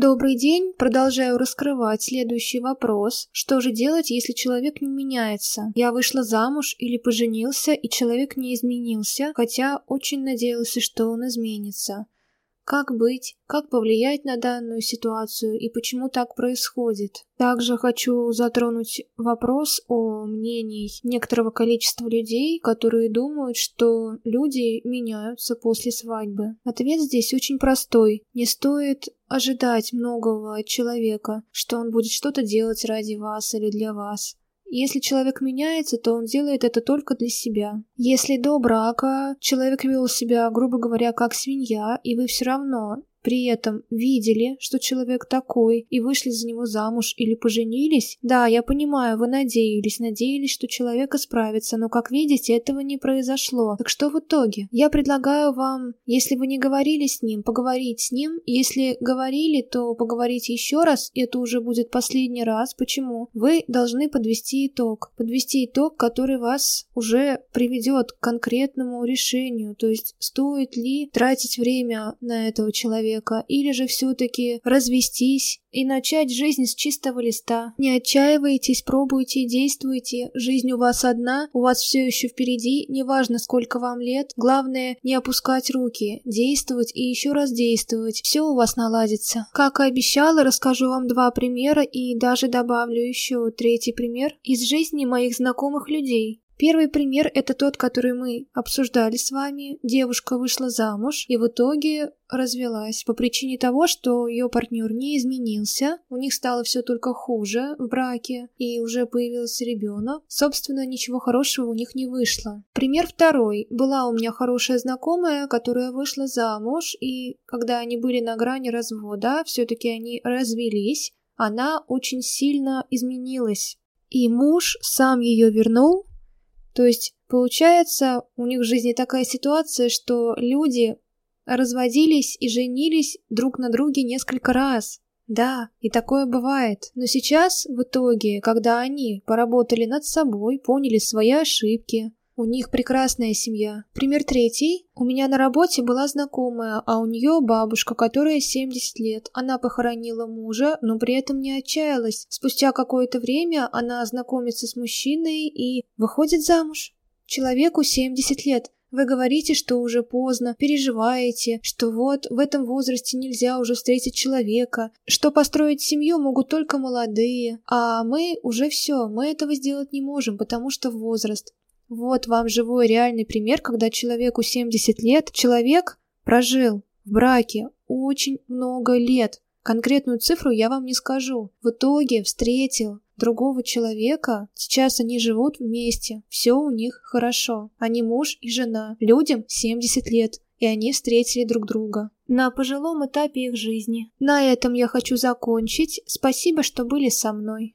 Добрый день. Продолжаю раскрывать следующий вопрос. Что же делать, если человек не меняется? Я вышла замуж или поженился, и человек не изменился, хотя очень надеялся, что он изменится. Как быть? Как повлиять на данную ситуацию и почему так происходит? Также хочу затронуть вопрос о мнении некоторого количества людей, которые думают, что люди меняются после свадьбы. Ответ здесь очень простой. Не стоит ожидать многого от человека, что он будет что-то делать ради вас или для вас. Если человек меняется, то он делает это только для себя. Если до брака человек вел себя, грубо говоря, как свинья, и вы все равно при этом видели, что человек такой, и вышли за него замуж или поженились, да, я понимаю, вы надеялись, надеялись, что человек исправится, но, как видите, этого не произошло. Так что в итоге? Я предлагаю вам, если вы не говорили с ним, поговорить с ним. Если говорили, то поговорить еще раз, это уже будет последний раз. Почему? Вы должны подвести итог. Подвести итог, который вас уже приведет к конкретному решению. То есть, стоит ли тратить время на этого человека, человека, или же все-таки развестись и начать жизнь с чистого листа. Не отчаивайтесь, пробуйте, действуйте. Жизнь у вас одна, у вас все еще впереди, неважно сколько вам лет. Главное не опускать руки, действовать и еще раз действовать. Все у вас наладится. Как и обещала, расскажу вам два примера и даже добавлю еще третий пример из жизни моих знакомых людей. Первый пример – это тот, который мы обсуждали с вами. Девушка вышла замуж и в итоге развелась по причине того, что ее партнер не изменился, у них стало все только хуже в браке, и уже появился ребенок. Собственно, ничего хорошего у них не вышло. Пример второй. Была у меня хорошая знакомая, которая вышла замуж, и когда они были на грани развода, все-таки они развелись, она очень сильно изменилась. И муж сам ее вернул, то есть, получается, у них в жизни такая ситуация, что люди разводились и женились друг на друге несколько раз. Да, и такое бывает. Но сейчас, в итоге, когда они поработали над собой, поняли свои ошибки, у них прекрасная семья. Пример третий. У меня на работе была знакомая, а у нее бабушка, которая 70 лет. Она похоронила мужа, но при этом не отчаялась. Спустя какое-то время она знакомится с мужчиной и выходит замуж. Человеку 70 лет. Вы говорите, что уже поздно, переживаете, что вот в этом возрасте нельзя уже встретить человека, что построить семью могут только молодые, а мы уже все, мы этого сделать не можем, потому что возраст. Вот вам живой реальный пример, когда человеку 70 лет, человек прожил в браке очень много лет. Конкретную цифру я вам не скажу. В итоге встретил другого человека, сейчас они живут вместе, все у них хорошо. Они муж и жена, людям 70 лет, и они встретили друг друга на пожилом этапе их жизни. На этом я хочу закончить. Спасибо, что были со мной.